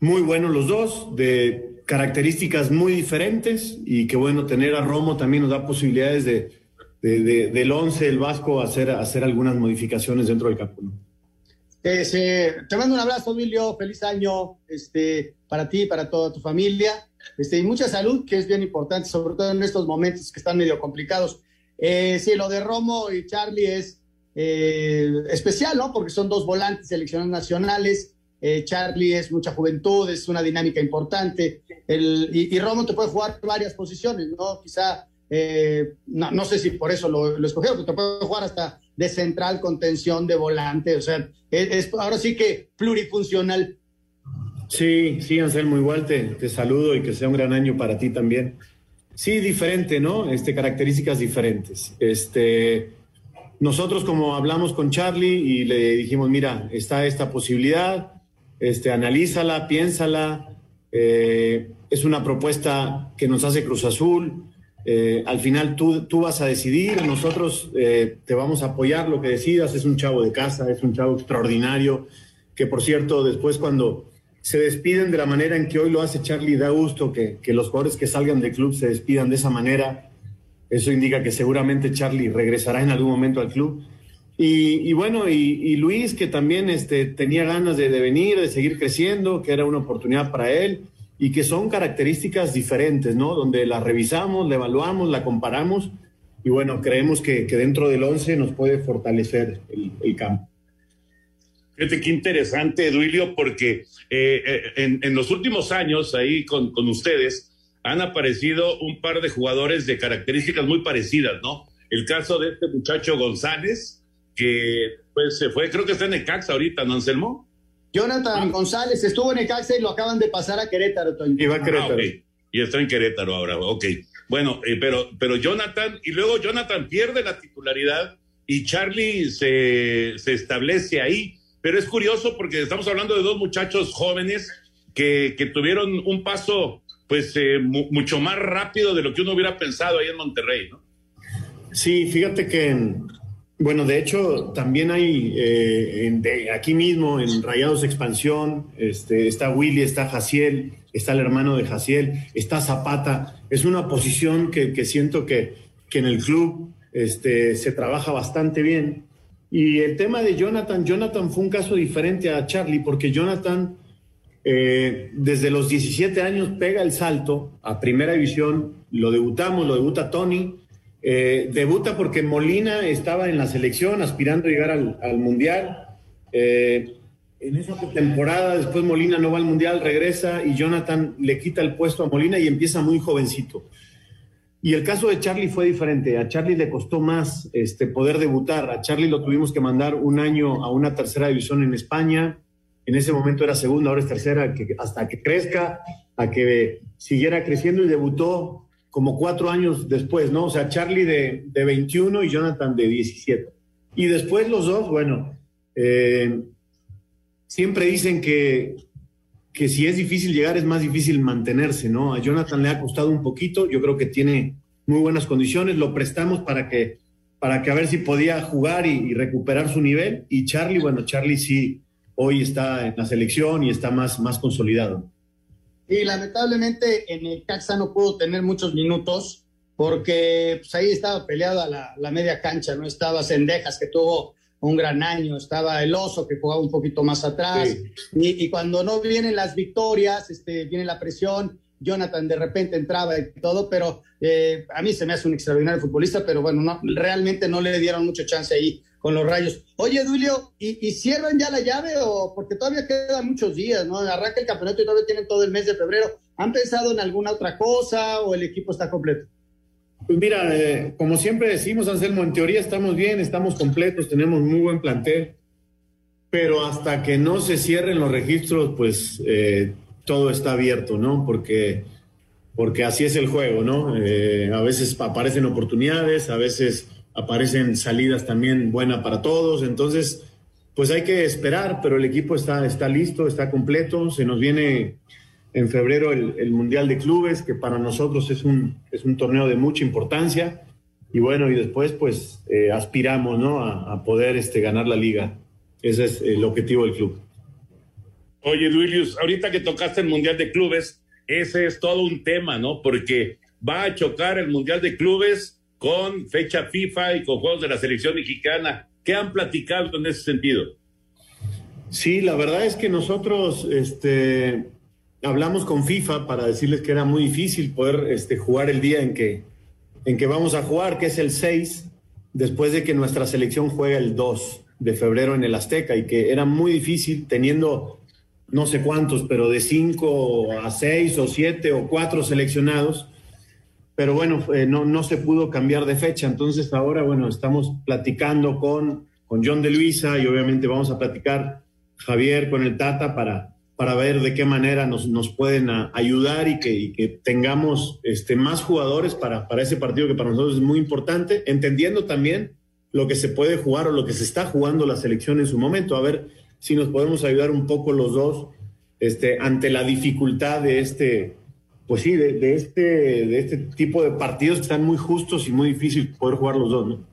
muy buenos los dos, de características muy diferentes y que bueno, tener a Romo también nos da posibilidades de, de- de- del 11, el Vasco, hacer, hacer algunas modificaciones dentro del campo. Eh, te mando un abrazo, Emilio. Feliz año este, para ti, para toda tu familia. Este, y mucha salud, que es bien importante, sobre todo en estos momentos que están medio complicados. Eh, sí, lo de Romo y Charlie es eh, especial, ¿no? Porque son dos volantes seleccionados nacionales. Eh, Charlie es mucha juventud, es una dinámica importante. El, y, y Romo te puede jugar varias posiciones, ¿no? Quizá, eh, no, no sé si por eso lo, lo escogieron, pero te puede jugar hasta de central, contención, de volante. O sea, es, es ahora sí que plurifuncional. Sí, sí, Anselmo, igual te, saludo y que sea un gran año para ti también. Sí, diferente, ¿no? Este, características diferentes. Este, nosotros como hablamos con Charlie y le dijimos, mira, está esta posibilidad, este, analízala, piénsala, eh, es una propuesta que nos hace Cruz Azul, eh, al final tú, tú vas a decidir, nosotros eh, te vamos a apoyar lo que decidas, es un chavo de casa, es un chavo extraordinario, que por cierto, después cuando se despiden de la manera en que hoy lo hace Charlie, da gusto que, que los jugadores que salgan del club se despidan de esa manera. Eso indica que seguramente Charlie regresará en algún momento al club. Y, bueno, y, Luis, que también este, tenía ganas de, venir, de seguir creciendo, que era una oportunidad para él. y que son características diferentes, ¿no? Donde la revisamos, la evaluamos, la comparamos y bueno, creemos que, que dentro del 11 nos puede fortalecer el campo. Fíjate qué interesante, Duilio, porque eh, eh, en, en, los últimos años ahí con, con, ustedes han aparecido un par de jugadores de características muy parecidas, ¿no? El caso de este muchacho González, que pues se fue, creo que está en Necaxa ahorita, ¿no, Anselmo? Jonathan González estuvo en Necaxa y lo acaban de pasar a Querétaro. Y va a Querétaro. Ah, okay. Y está en Querétaro ahora, ok. Bueno, eh, pero, pero Jonathan, y luego Jonathan pierde la titularidad y Charlie se, se establece ahí pero es curioso porque estamos hablando de dos muchachos jóvenes que, que tuvieron un paso pues eh, mucho más rápido de lo que uno hubiera pensado ahí en Monterrey, ¿no? Sí, fíjate que, bueno, de hecho también hay eh, en, de, aquí mismo en Rayados Expansión, este, está Willy, está Jaciel, está el hermano de Jaciel, está Zapata. Es una posición que, que siento que, que en el club este, se trabaja bastante bien y el tema de Jonathan, Jonathan fue un caso diferente a Charlie, porque Jonathan eh, desde los 17 años pega el salto a primera división, lo debutamos, lo debuta Tony, eh, debuta porque Molina estaba en la selección aspirando a llegar al, al Mundial. Eh, en esa temporada, después Molina no va al Mundial, regresa y Jonathan le quita el puesto a Molina y empieza muy jovencito. Y el caso de Charlie fue diferente. A Charlie le costó más este, poder debutar. A Charlie lo tuvimos que mandar un año a una tercera división en España. En ese momento era segunda, ahora es tercera, que, hasta que crezca, a que siguiera creciendo y debutó como cuatro años después, ¿no? O sea, Charlie de, de 21 y Jonathan de 17. Y después los dos, bueno, eh, siempre dicen que, que si es difícil llegar es más difícil mantenerse, ¿no? A Jonathan le ha costado un poquito, yo creo que tiene muy buenas condiciones, lo prestamos para que, para que a ver si podía jugar y, recuperar su nivel. Y Charlie, bueno, Charlie sí, hoy está en la selección y está más, más consolidado. Y lamentablemente en el Caxa no pudo tener muchos minutos porque pues, ahí estaba peleada la, la media cancha, no estaba Cendejas que tuvo un gran año, estaba el oso que jugaba un poquito más atrás, sí. y, y, cuando no vienen las victorias, este, viene la presión, Jonathan de repente entraba y todo, pero eh, a mí se me hace un extraordinario futbolista, pero bueno, no, realmente no le dieron mucha chance ahí con los rayos. Oye, Duilio, ¿y, ¿y, cierran ya la llave o porque todavía quedan muchos días, ¿no? Arranca el campeonato y todavía tienen todo el mes de febrero. ¿Han pensado en alguna otra cosa o el equipo está completo? Pues mira, eh, como siempre decimos, Anselmo, en teoría estamos bien, estamos completos, tenemos muy buen plantel, pero hasta que no se cierren los registros, pues eh, todo está abierto, ¿no? Porque, porque así es el juego, ¿no? Eh, a veces aparecen oportunidades, a veces aparecen salidas también buenas para todos, entonces, pues hay que esperar, pero el equipo está, está listo, está completo, se nos viene en febrero el, el, Mundial de Clubes, que para nosotros es un, es un torneo de mucha importancia. Y bueno, y después pues eh, aspiramos ¿no? a, a, poder este, ganar la liga. Ese es el objetivo del club. Oye, Duilius, ahorita que tocaste el Mundial de Clubes, ese es todo un tema, ¿no? Porque va a chocar el Mundial de Clubes con fecha FIFA y con juegos de la selección mexicana. ¿Qué han platicado en ese sentido? Sí, la verdad es que nosotros, este, hablamos con FIFA para decirles que era muy difícil poder este, jugar el día en que, en que vamos a jugar, que es el 6, después de que nuestra selección juega el 2 de febrero en el Azteca y que era muy difícil teniendo no sé cuántos, pero de 5 a 6 o 7 o 4 seleccionados. Pero bueno, eh, no, no se pudo cambiar de fecha. Entonces ahora, bueno, estamos platicando con, con John de Luisa y obviamente vamos a platicar Javier con el Tata para, para ver de qué manera nos, nos pueden a, ayudar y que, que tengamos este, más jugadores para, para ese partido que para nosotros es muy importante, entendiendo también lo que se puede jugar o lo que se está jugando la selección en su momento, a ver si nos podemos ayudar un poco los dos este, ante la dificultad de este, pues sí, de, de, este, de este tipo de partidos que están muy justos y muy difícil poder jugar los dos, ¿no?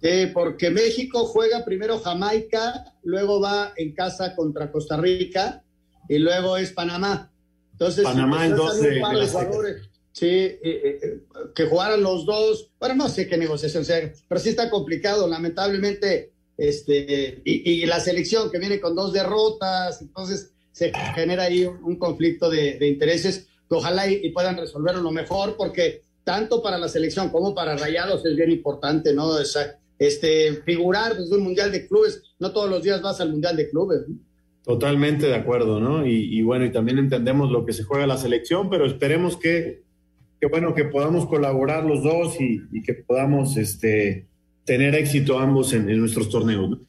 Eh, porque México juega primero Jamaica, luego va en casa contra Costa Rica, y luego es Panamá. Entonces, Panamá en dos de, de jugadores, sí, eh, eh, que jugaran los dos. Bueno, no sé qué negociación sea, pero sí está complicado, lamentablemente. Este, y, y, la selección que viene con dos derrotas, entonces se genera ahí un conflicto de, de intereses que ojalá y, y, puedan resolverlo lo mejor, porque tanto para la selección como para Rayados es bien importante, ¿no? O sea, este, figurar desde un Mundial de Clubes, no todos los días vas al Mundial de Clubes. ¿no? Totalmente de acuerdo, ¿no? Y, bueno, y también entendemos lo que se juega la selección, pero esperemos que, que bueno, que podamos colaborar los dos y, que podamos este, tener éxito ambos en, en nuestros torneos, ¿no?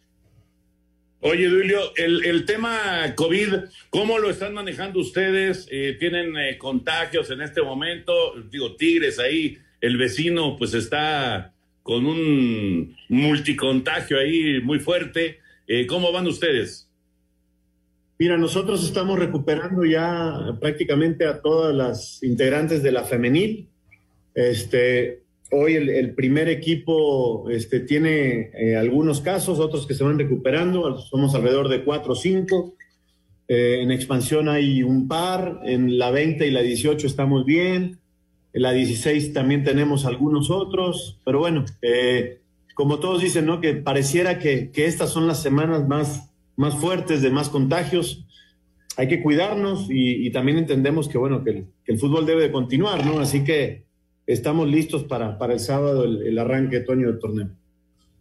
Oye, Duilio, el, el, tema COVID, ¿cómo lo están manejando ustedes? Eh, ¿Tienen eh, contagios en este momento? Digo, Tigres ahí, el vecino pues está con un multicontagio ahí muy fuerte. Eh, ¿Cómo van ustedes? Mira, nosotros estamos recuperando ya prácticamente a todas las integrantes de la femenil. Este, Hoy el, primer equipo este, tiene eh, algunos casos, otros que se van recuperando, somos alrededor de cuatro o cinco. Eh, en expansión hay un par, en la 20 y la 18 estamos bien, en la 16 también tenemos algunos otros, pero bueno, eh, como todos dicen, ¿no? Que pareciera que estas son las semanas más, más fuertes de más contagios. Hay que cuidarnos y, y también entendemos que, bueno, que el, que el fútbol debe de continuar, ¿no? Así que estamos listos para, para el sábado el, el arranque otoño del torneo.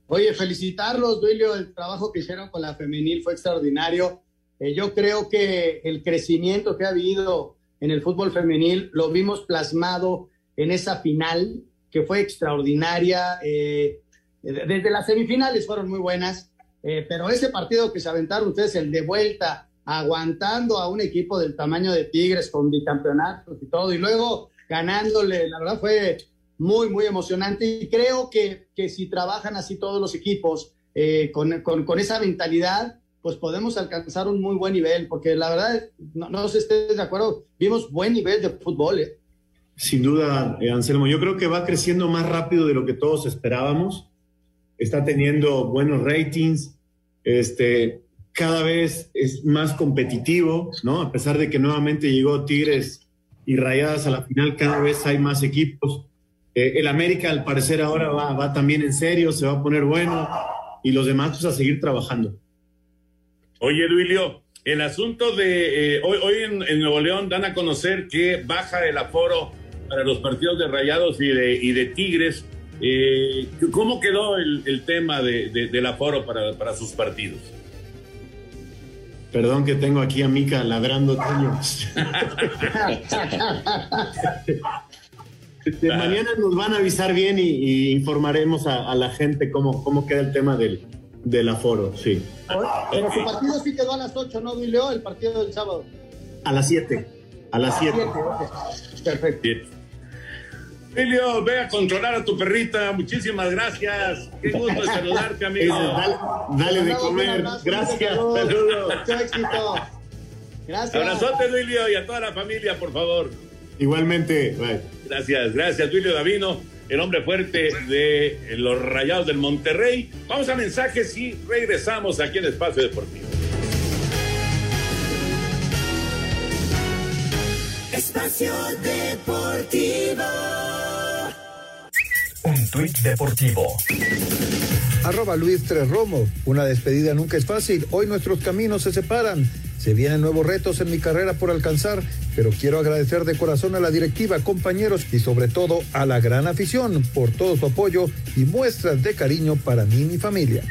Oye, felicitarlos, Duilio, el trabajo que hicieron con la femenil fue extraordinario. Eh, yo creo que el crecimiento que ha habido en el fútbol femenil lo vimos plasmado en esa final que fue extraordinaria. Eh, desde las semifinales fueron muy buenas, eh, pero ese partido que se aventaron ustedes, el de vuelta, aguantando a un equipo del tamaño de Tigres con bicampeonatos y todo, y luego ganándole, la verdad fue muy, muy emocionante y creo que, que si trabajan así todos los equipos eh, con, con, con, esa mentalidad, pues podemos alcanzar un muy buen nivel, porque la verdad, no, no sé si estés de acuerdo, vimos buen nivel de fútbol. ¿eh? Sin duda, eh, Anselmo, yo creo que va creciendo más rápido de lo que todos esperábamos, está teniendo buenos ratings, este, cada vez es más competitivo, ¿no? A pesar de que nuevamente llegó Tigres y rayadas a la final, cada vez hay más equipos. Eh, el América, al parecer, ahora va, va, también en serio, se va a poner bueno y los demás, pues a seguir trabajando. Oye, Duilio, el asunto de eh, hoy, hoy en, en, Nuevo León dan a conocer que baja el aforo para los partidos de Rayados y de, y de Tigres. Eh, ¿Cómo quedó el, el tema de, de, del aforo para, para sus partidos? Perdón que tengo aquí a Mica ladrando de mañana nos van a avisar bien y, y informaremos a, a, la gente cómo, cómo queda el tema del, del aforo, sí. Pero su partido sí quedó a las 8, ¿no, Duilio? El partido del sábado. A las 7. A las 7. Perfecto. Bien. Emilio, ve a controlar a tu perrita. Muchísimas gracias. Qué gusto *laughs* saludarte, amigo. Dale, dale de comer. Gracias. Saludos. Mucho éxito. Gracias. Abrazote, Duilio, y a toda la familia, por favor. Igualmente. Bye. Gracias, gracias, Duilio Davino, el hombre fuerte de los Rayados del Monterrey. Vamos a mensajes y regresamos aquí en Espacio Deportivo. Espacio Deportivo. Un tuit deportivo. Arroba Luis Tres Romo. Una despedida nunca es fácil. Hoy nuestros caminos se separan. Se vienen nuevos retos en mi carrera por alcanzar, pero quiero agradecer de corazón a la directiva, compañeros y sobre todo a la gran afición por todo su apoyo y muestras de cariño para mí y mi familia.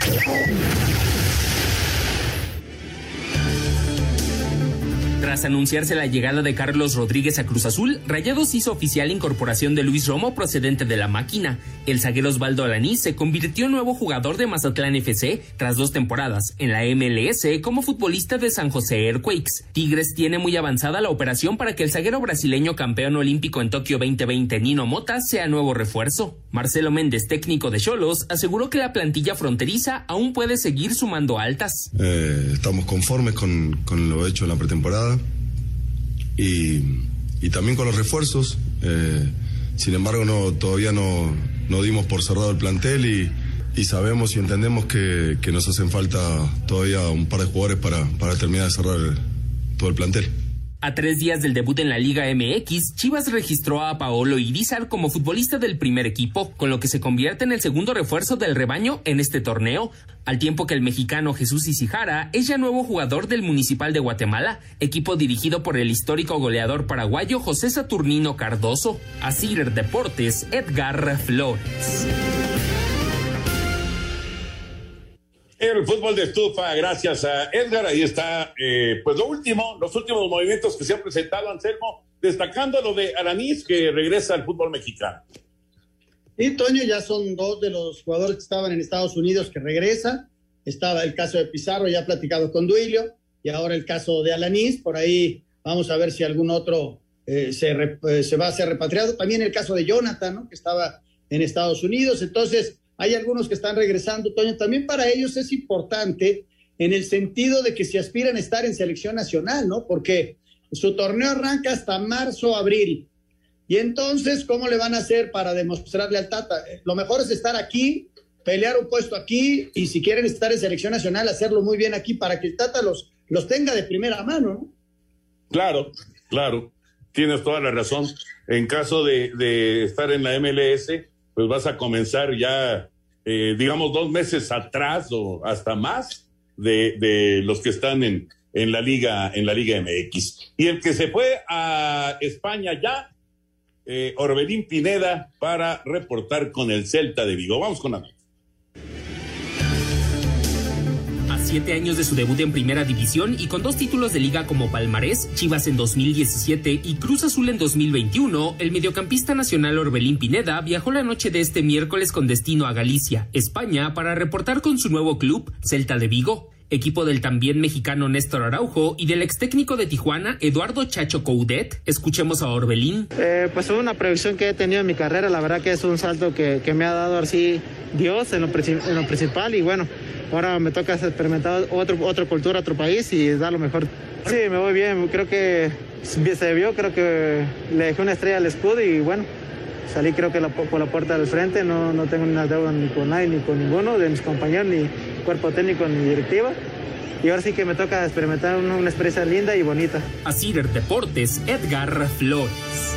Tras anunciarse la llegada de Carlos Rodríguez a Cruz Azul, Rayados hizo oficial incorporación de Luis Romo procedente de la máquina. El zaguero Osvaldo Alaní se convirtió en nuevo jugador de Mazatlán FC tras dos temporadas en la MLS como futbolista de San José Earthquakes. Tigres tiene muy avanzada la operación para que el zaguero brasileño campeón olímpico en Tokio 2020 Nino Mota sea nuevo refuerzo. Marcelo Méndez, técnico de Cholos, aseguró que la plantilla fronteriza aún puede seguir sumando altas. Eh, estamos conformes con, con lo hecho en la pretemporada y, y también con los refuerzos. Eh, sin embargo, no, todavía no, no dimos por cerrado el plantel y, y sabemos y entendemos que, que, nos hacen falta todavía un par de jugadores para, para terminar de cerrar el, todo el plantel. A tres días del debut en la Liga MX, Chivas registró a Paolo Irizar como futbolista del primer equipo, con lo que se convierte en el segundo refuerzo del rebaño en este torneo. Al tiempo que el mexicano Jesús Isijara es ya nuevo jugador del Municipal de Guatemala, equipo dirigido por el histórico goleador paraguayo José Saturnino Cardoso. Así Deportes, Edgar Flores. El fútbol de estufa, gracias a Edgar. Ahí está, eh, pues lo último, los últimos movimientos que se han presentado, Anselmo, destacando lo de Alanís, que regresa al fútbol mexicano. Y Toño, ya son dos de los jugadores que estaban en Estados Unidos que regresan. Estaba el caso de Pizarro, ya platicado con Duilio, y ahora el caso de Alanís. Por ahí vamos a ver si algún otro eh, se, eh, se va a ser repatriado. También el caso de Jonathan, ¿no? que estaba en Estados Unidos. Entonces, hay algunos que están regresando, Toño. También para ellos es importante en el sentido de que si aspiran a estar en selección nacional, ¿no? Porque su torneo arranca hasta marzo, abril. Y entonces, ¿cómo le van a hacer para demostrarle al Tata? Lo mejor es estar aquí, pelear un puesto aquí y si quieren estar en selección nacional, hacerlo muy bien aquí para que el Tata los, los tenga de primera mano, ¿no? Claro, claro. Tienes toda la razón. En caso de, de estar en la MLS, pues vas a comenzar ya, eh, digamos, dos meses atrás o hasta más de, de los que están en, en la liga, en la Liga MX. Y el que se fue a España ya, eh, Orbelín Pineda, para reportar con el Celta de Vigo. Vamos con la siete años de su debut en Primera División y con dos títulos de liga como palmarés, Chivas en 2017 y Cruz Azul en 2021, el mediocampista nacional Orbelín Pineda viajó la noche de este miércoles con destino a Galicia, España, para reportar con su nuevo club, Celta de Vigo equipo del también mexicano Néstor Araujo y del ex técnico de Tijuana, Eduardo Chacho Coudet. Escuchemos a Orbelín. Eh, pues es una previsión que he tenido en mi carrera, la verdad que es un salto que, que me ha dado así Dios en lo, en lo principal y bueno, ahora me toca experimentar otro, otra cultura, otro país y dar lo mejor. Sí, me voy bien, creo que se vio, creo que le dejé una estrella al escudo y bueno, salí creo que la, por la puerta del frente, no, no tengo ninguna deuda ni con nadie ni con ninguno de mis compañeros ni cuerpo técnico ni directiva. Y ahora sí que me toca experimentar una, una experiencia linda y bonita. Así Deportes, Edgar Flores.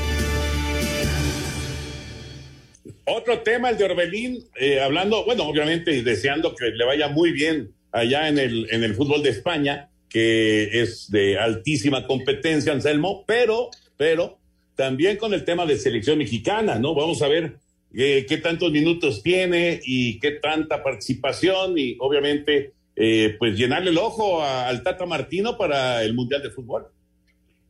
Otro tema, el de Orbelín, eh, hablando, bueno, obviamente y deseando que le vaya muy bien allá en el, en el fútbol de España, que es de altísima competencia, Anselmo, pero, pero también con el tema de selección mexicana, ¿no? Vamos a ver eh, qué tantos minutos tiene y qué tanta participación y obviamente eh, pues llenarle el ojo a, al Tata Martino para el Mundial de Fútbol.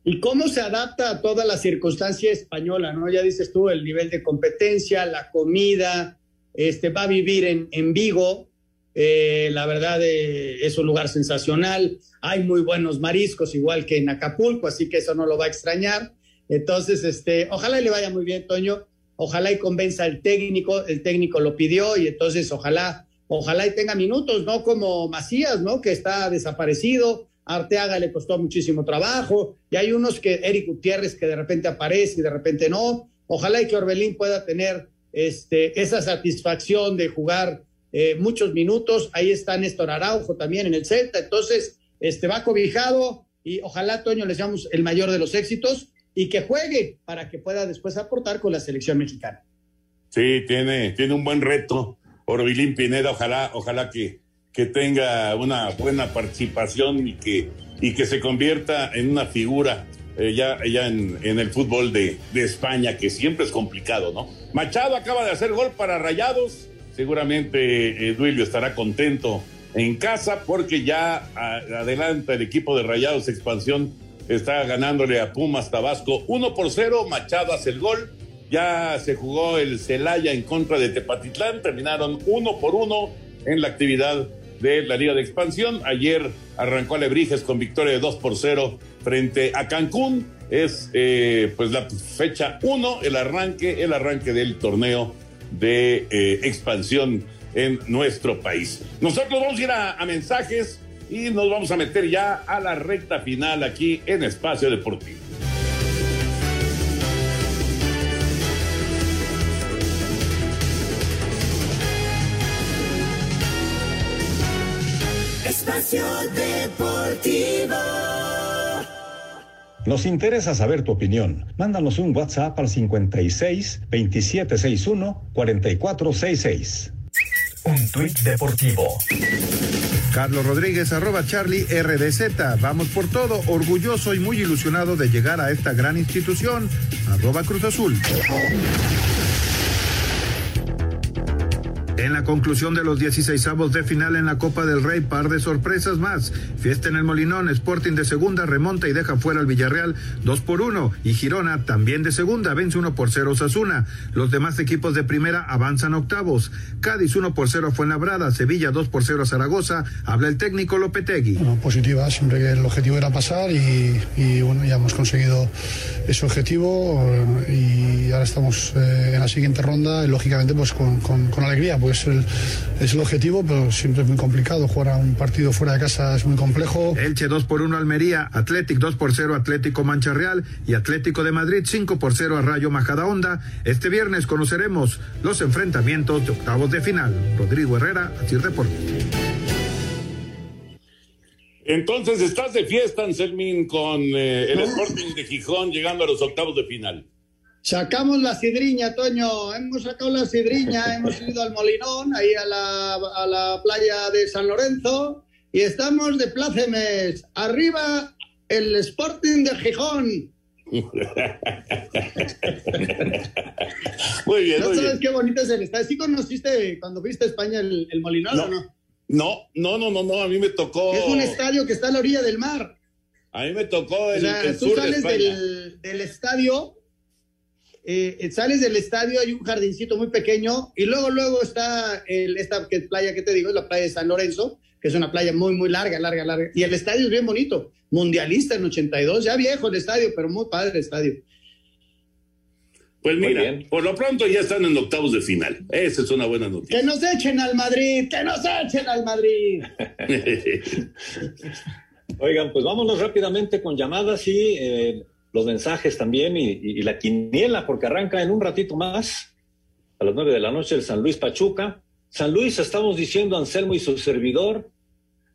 ¿Y cómo se adapta a toda la circunstancia española? ¿no? Ya dices tú, el nivel de competencia, la comida, este, va a vivir en, en Vigo, eh, la verdad eh, es un lugar sensacional, hay muy buenos mariscos, igual que en Acapulco, así que eso no lo va a extrañar. Entonces, este, ojalá le vaya muy bien, Toño, ojalá y convenza al técnico, el técnico lo pidió y entonces ojalá, ojalá y tenga minutos, ¿no? Como Macías, ¿no? Que está desaparecido, Arteaga le costó muchísimo trabajo, y hay unos que, Eric Gutiérrez, que de repente aparece y de repente no. Ojalá y que Orbelín pueda tener este, esa satisfacción de jugar eh, muchos minutos. Ahí está Néstor Araujo también en el Celta. Entonces, este, va cobijado y ojalá, Toño, les damos el mayor de los éxitos y que juegue para que pueda después aportar con la selección mexicana. Sí, tiene, tiene un buen reto. Orbelín Pineda, ojalá, ojalá que, que tenga una buena participación y que, y que se convierta en una figura eh, ya, ya en, en, el fútbol de, de, España, que siempre es complicado, ¿no? Machado acaba de hacer gol para Rayados, seguramente eh, Duilio estará contento en casa porque ya adelanta el equipo de Rayados Expansión, está ganándole a Pumas Tabasco 1 por 0, Machado hace el gol, ya se jugó el Celaya en contra de Tepatitlán, terminaron uno por uno en la actividad de la Liga de Expansión. Ayer arrancó Alebrijes con victoria de 2 por 0 frente a Cancún. Es eh, pues la fecha 1, el arranque, el arranque del torneo de eh, expansión en nuestro país. Nosotros vamos a ir a, mensajes y nos vamos a meter ya a la recta final aquí en Espacio Deportivo. Espacio Deportivo. Nos interesa saber tu opinión. Mándanos un WhatsApp al 56 2761 4466. un tuit deportivo. Carlos Rodríguez, arroba Charlie RDZ. Vamos por todo, orgulloso y muy ilusionado de llegar a esta gran institución. Arroba Cruz Azul. En la conclusión de los 16 avos de final en la Copa del Rey, par de sorpresas más. Fiesta en el Molinón, Sporting de segunda remonta y deja fuera al Villarreal 2 por 1 y Girona también de segunda vence 1 por 0 Osasuna. Los demás equipos de primera avanzan octavos. Cádiz 1 por 0 fue Labrada, Sevilla 2 por 0 Zaragoza. Habla el técnico Lopetegui. Bueno, positiva, siempre que el objetivo era pasar y, bueno, ya hemos conseguido ese objetivo eh, y ahora estamos eh, en la siguiente ronda y lógicamente pues con, con, con alegría. Pues es el, es el objetivo, pero siempre es muy complicado. Jugar a un partido fuera de casa es muy complejo. Elche 2 por 1 Almería, Athletic 2 por 0 Atlético Mancha Real y Atlético de Madrid 5 por 0 a Rayo Majadahonda. Este viernes conoceremos los enfrentamientos de octavos de final. Rodrigo Herrera, Asir Deportes. Entonces estás de fiesta, Anselmín, con eh, el Sporting de Gijón llegando a los octavos de final. Sacamos la sidriña, Toño. Hemos sacado la sidriña, *laughs* hemos ido al Molinón, ahí a la, a la playa de San Lorenzo, y estamos de plácemes. Arriba el Sporting de Gijón. *laughs* muy bien, ¿No muy sabes bien. qué bonito es el estadio? ¿Sí conociste cuando viste a España el, el Molinón No. o no? No, no, no, no, no, a mí me tocó. Es un estadio que está a la orilla del mar. A mí me tocó O el, sea, el tú sur de sales España. del, del estadio, eh, sales del estadio, hay un jardincito muy pequeño y luego, luego está el, esta que- playa que te digo, es la playa de San Lorenzo, que es una playa muy, muy larga, larga, larga. Y el estadio es bien bonito, mundialista en 82, ya viejo el estadio, pero muy padre el estadio. Pues mira, por lo pronto ya están en octavos de final. Esa es una buena noticia. Que nos echen al Madrid, que nos echen al Madrid. *laughs* Oigan, pues vámonos rápidamente con llamadas y eh, los mensajes también y, la quiniela, porque arranca en un ratito más, a las nueve de la noche, el San Luis Pachuca. San Luis, estamos diciendo Anselmo y su servidor.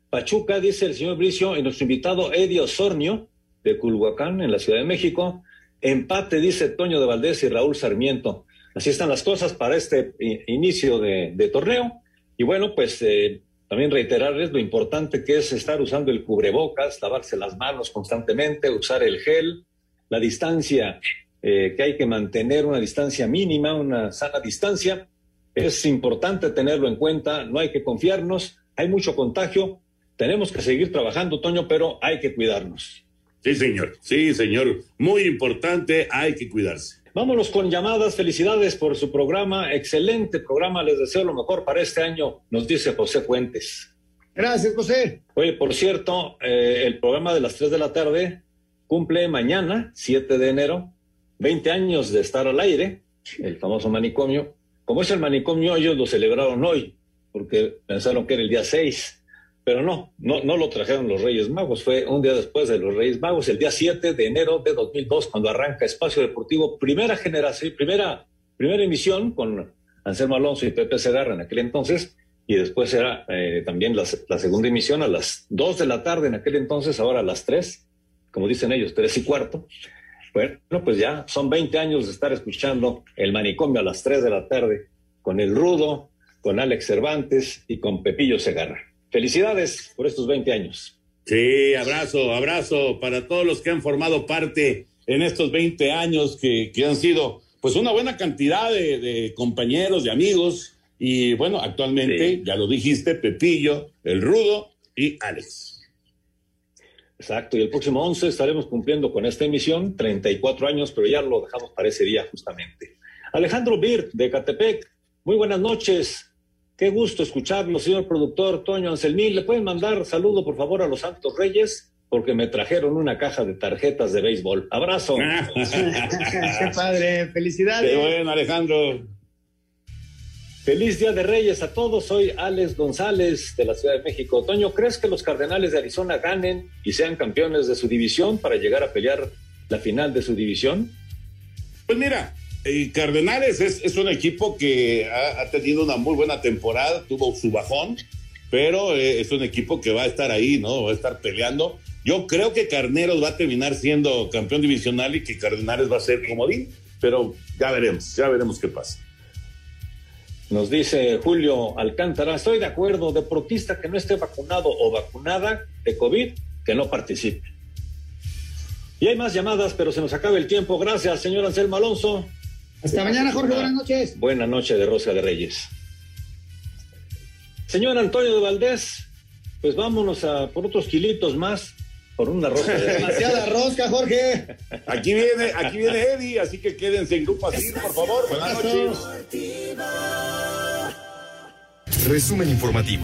Pachuca, dice el señor Bricio, y nuestro invitado Eddie Osornio, de Culhuacán, en la Ciudad de México. Empate, dice Toño de Valdés y Raúl Sarmiento. Así están las cosas para este inicio de, de torneo. Y bueno, pues eh, también reiterarles lo importante que es estar usando el cubrebocas, lavarse las manos constantemente, usar el gel, la distancia eh, que hay que mantener, una distancia mínima, una sana distancia. Es importante tenerlo en cuenta, no hay que confiarnos, hay mucho contagio, tenemos que seguir trabajando, Toño, pero hay que cuidarnos. Sí, señor. Sí, señor. Muy importante, hay que cuidarse. Vámonos con llamadas. Felicidades por su programa. Excelente programa. Les deseo lo mejor para este año, nos dice José Fuentes. Gracias, José. Oye, por cierto, eh, el programa de las 3 de la tarde cumple mañana, 7 de enero, 20 años de estar al aire, el famoso manicomio. Como es el manicomio, ellos lo celebraron hoy, porque pensaron que era el día 6, pero no, no, no lo trajeron los Reyes Magos, fue un día después de los Reyes Magos, el día 7 de enero de 2002, cuando arranca Espacio Deportivo, primera generación, primera, primera emisión con Anselmo Alonso y Pepe Segarra en aquel entonces, y después era eh, también la, la segunda emisión a las 2 de la tarde en aquel entonces, ahora a las 3, como dicen ellos, 3 y cuarto. Bueno, pues ya son 20 años de estar escuchando el manicomio a las 3 de la tarde con el Rudo, con Alex Cervantes y con Pepillo Segarra. Felicidades por estos 20 años. Sí, abrazo, abrazo para todos los que han formado parte en estos 20 años que, que han sido pues una buena cantidad de, de compañeros, de amigos. Y bueno, actualmente, ya lo dijiste, Pepillo, el Rudo y Alex. Exacto, y el próximo 11 estaremos cumpliendo con esta emisión 34 años, pero ya lo dejamos para ese día justamente. Alejandro Bir, de Catepec, muy buenas noches. Qué gusto escucharlo, señor productor Toño Anselmín. ¿Le pueden mandar saludo, por favor, a los Santos Reyes? Porque me trajeron una caja de tarjetas de béisbol. Abrazo. *laughs* Qué padre, felicidades. Qué bueno, Alejandro. Feliz Día de Reyes a todos. Soy Alex González de la Ciudad de México. Toño, ¿crees que los Cardenales de Arizona ganen y sean campeones de su división para llegar a pelear la final de su división? Pues mira, Cardenales es, un equipo que ha, ha tenido una muy buena temporada, tuvo su bajón, pero eh, es un equipo que va a estar ahí, ¿no? Va a estar peleando. Yo creo que Carneros va a terminar siendo campeón divisional y que Cardenales va a ser comodín, pero ya veremos, ya veremos qué pasa. Nos dice Julio Alcántara, estoy de acuerdo, deportista que no esté vacunado o vacunada de COVID, que no participe. Y hay más llamadas, pero se nos acaba el tiempo. Gracias, señor Anselmo Alonso. Hasta mañana, Jorge. Buenas noches. Buena noche de Rosa de Reyes. Señor Antonio de Valdés, pues vámonos a por otros kilitos más, por una rosca. *laughs* Demasiada rosca, Jorge. Aquí viene, aquí viene Eddie, así que quédense en Grupo Asir, por favor. Buenas noches. Resumen informativo.